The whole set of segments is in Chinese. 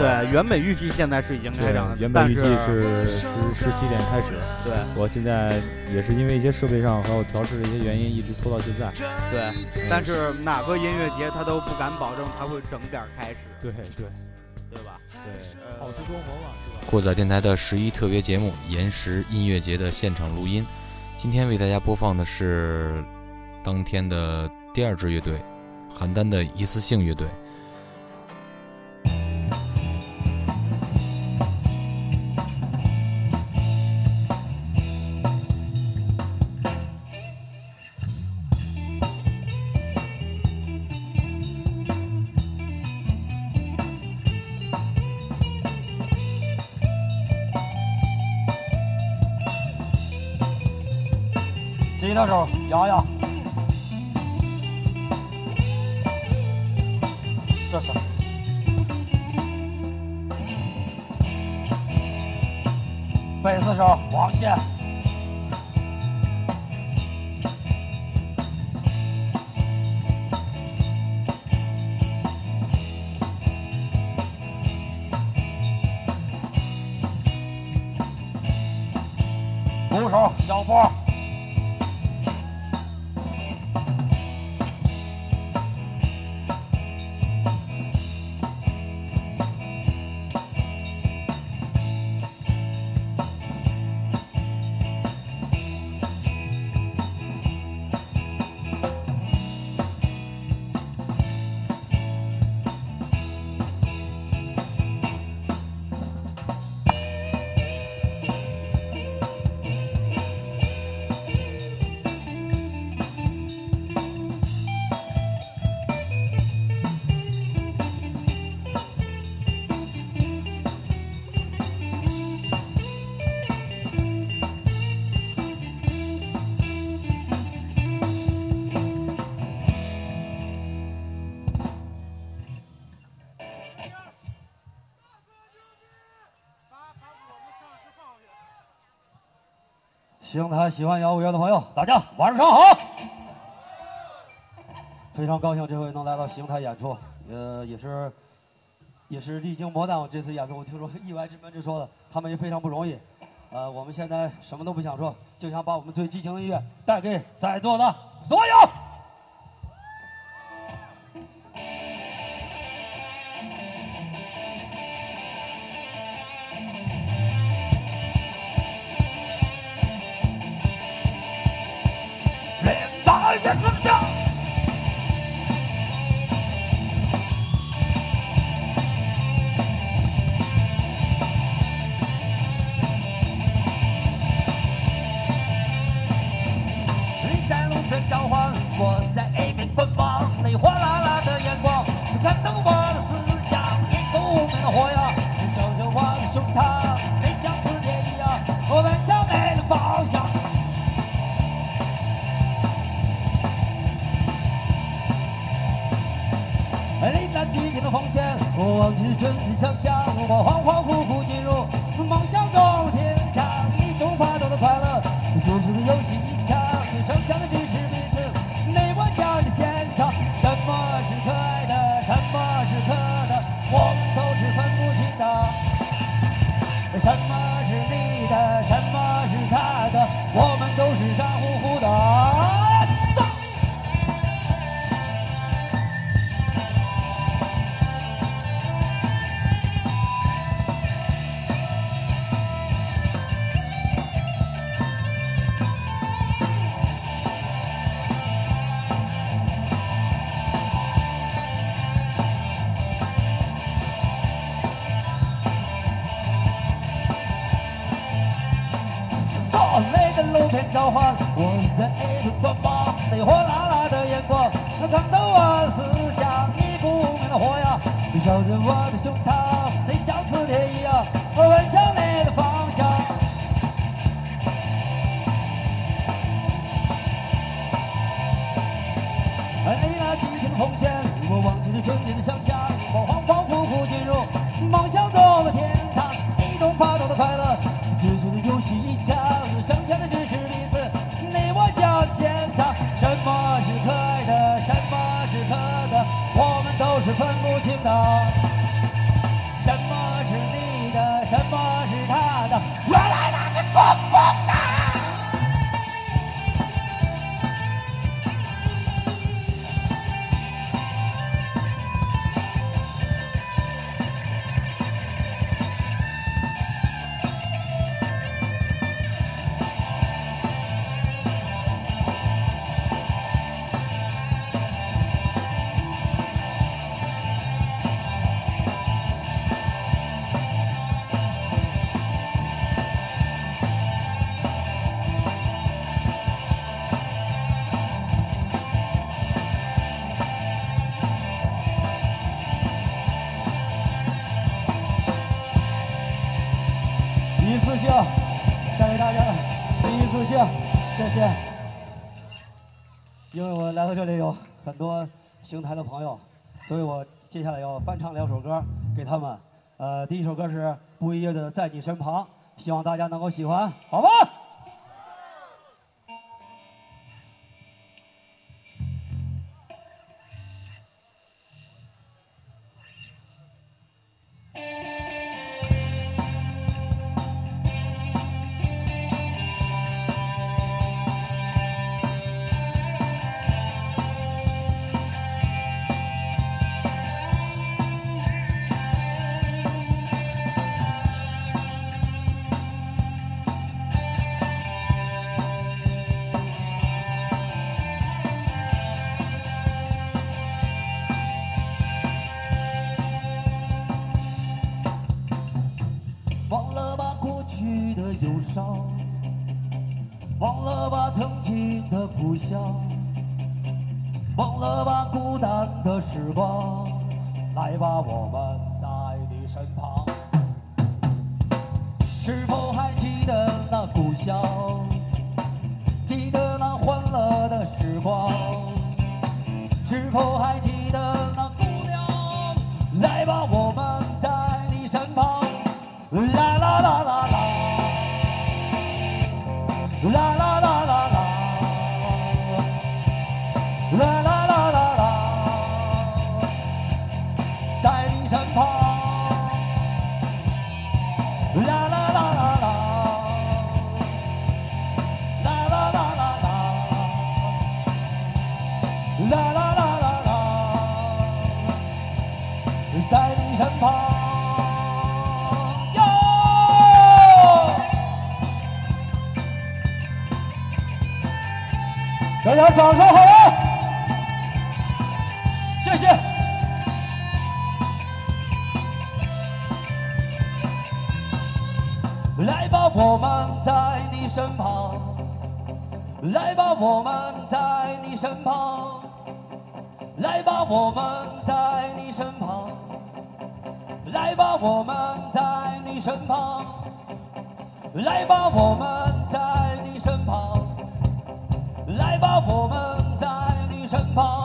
对，原本预计现在是已经开场，原本预计是十十七点开始。对，我现在也是因为一些设备上还有调试的一些原因，一直拖到现在。对，但是哪个音乐节他都不敢保证他会整点开始。对对，对吧？对，好事多磨嘛，是吧？过载电台的十一特别节目《延时音乐节》的现场录音，今天为大家播放的是当天的第二支乐队——邯郸的一次性乐队。吉他手摇摇，试试。贝斯手王宪，鼓手小波。邢台喜欢摇滚乐的朋友，大家晚上好！非常高兴这回能来到邢台演出，呃，也是也是历经磨难。我这次演出，我听说意外之门之说的，他们也非常不容易。呃，我们现在什么都不想说，就想把我们最激情的音乐带给在座的所有。燕子笑。你激情的奉献，我忘记春天想象，我恍恍惚惚进入梦想中天堂，一种发抖的快我在一路奔跑，那火辣辣的眼光，那看到我思想，一股明的火呀，烧着我的胸膛，谢谢。因为我来到这里有很多邢台的朋友，所以我接下来要翻唱两首歌给他们。呃，第一首歌是不一样的《在你身旁》，希望大家能够喜欢，好吗？去的忧伤，忘了吧曾经的故乡，忘了吧孤单的时光，来吧，我们在你身旁。是否还记得那故乡？记得那欢乐的时光？是否还记得那姑娘？来吧，我们在你身旁。啦啦啦啦 Love 大家掌声好了，谢谢。来吧，我们在你身旁。来吧，我们在你身旁。来吧，我们在你身旁。来吧，我们在你身旁。来吧，我们在。来吧，我们在你身旁。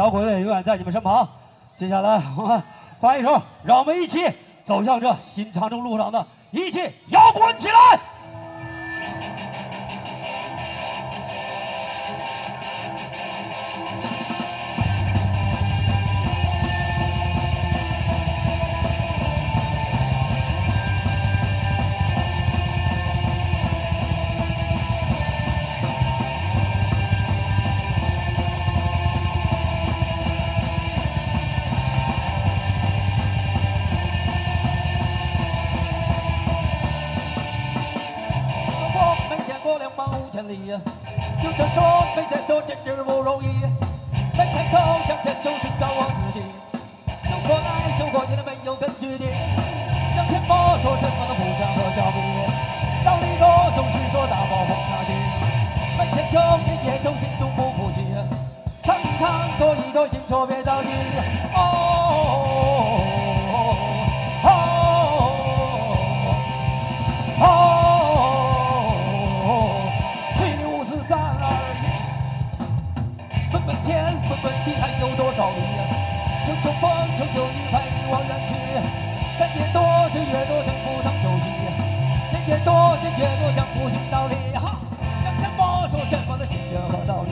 摇滚乐永远在你们身旁。接下来我们发一首，让我们一起走向这新长征路上的，一起摇滚起来！千里，有的说每天都真是不容易，每天都向前走寻找我自己，走过来走过去的没有根据地，向前摸说什么都不想和小米，道理多总是说大暴风大起，每天就夜夜都心中不服气，躺一躺躲一躲，心说别着急，哦。哦就已，陪你往远去。三年多，岁月多，真不能休息。年年多，人越多，江湖听道理。哈，向前摸索前方的情节和道理。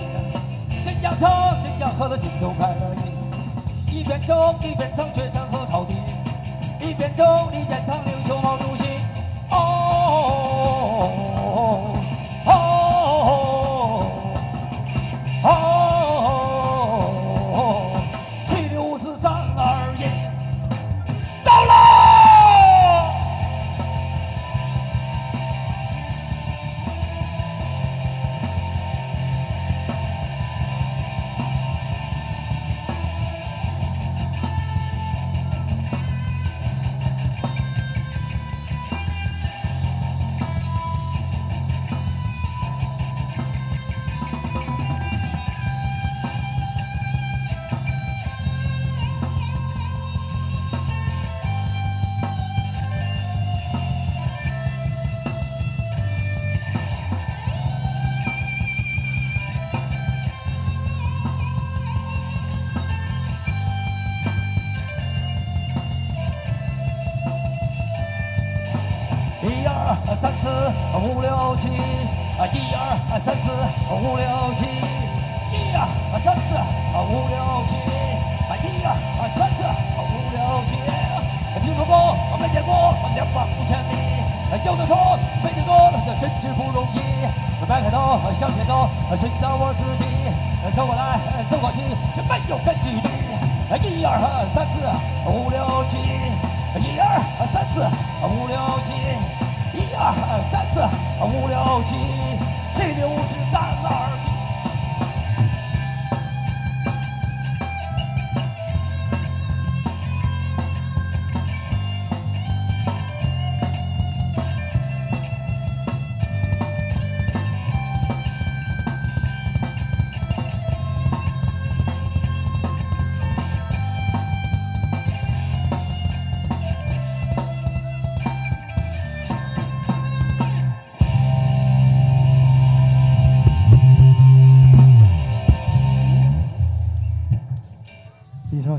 怎样唱，怎样喝得心头快乐意。一边走一边唱雪山和草地，一边走一边唱都说没见过那真是不容易。迈开头向前走，寻找我自己，走过来走过去，这没有根据地。一二三四五六七，一二三四五六七，一二三四五六七，七六五十三二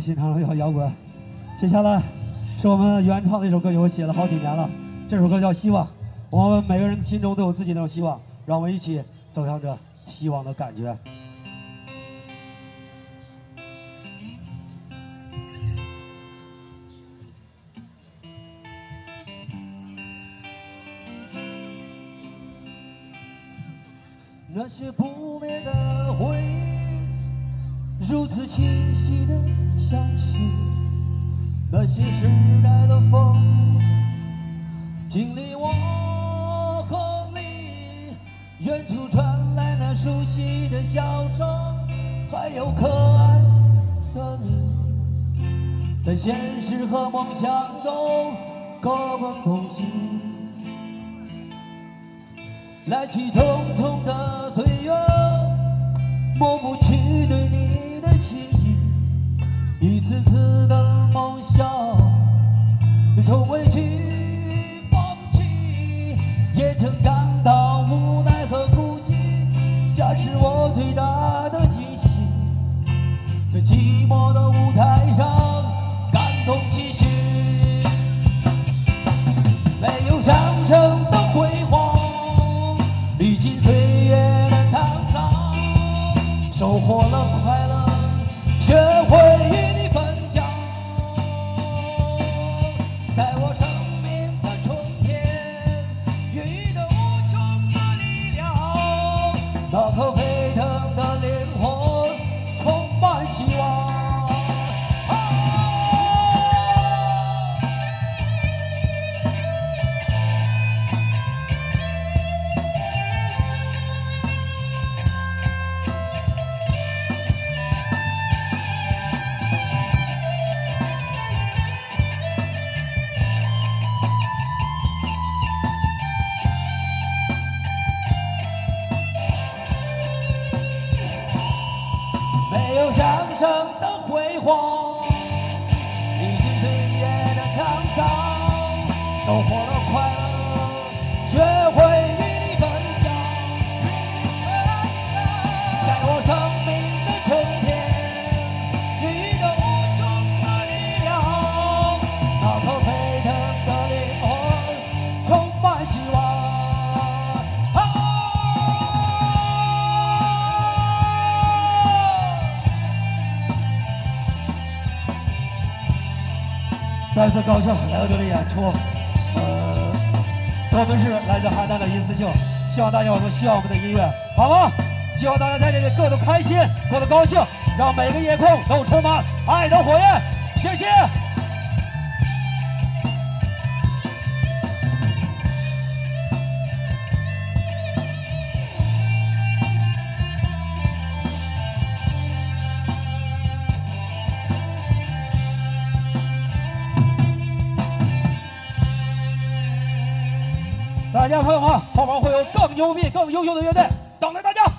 新唱的摇摇滚，接下来是我们原创的一首歌曲，我写了好几年了。这首歌叫《希望》，我们每个人心中都有自己那种希望，让我们一起走向这希望的感觉。那些不灭的回忆。如此清晰的想起那些时代的风雨，经历我和你，远处传来那熟悉的笑声，还有可爱的你，在现实和梦想中各奔东西。来去匆匆的岁月，抹不去对你，一次次的梦想，从未去这里演出，呃，我们是来自邯郸的一次性，希望大家伙们需要我们的音乐，好吗？希望大家在这里过得开心，过得高兴，让每个夜空都充满爱的火焰。谢谢。优比更优秀的乐队等着大家。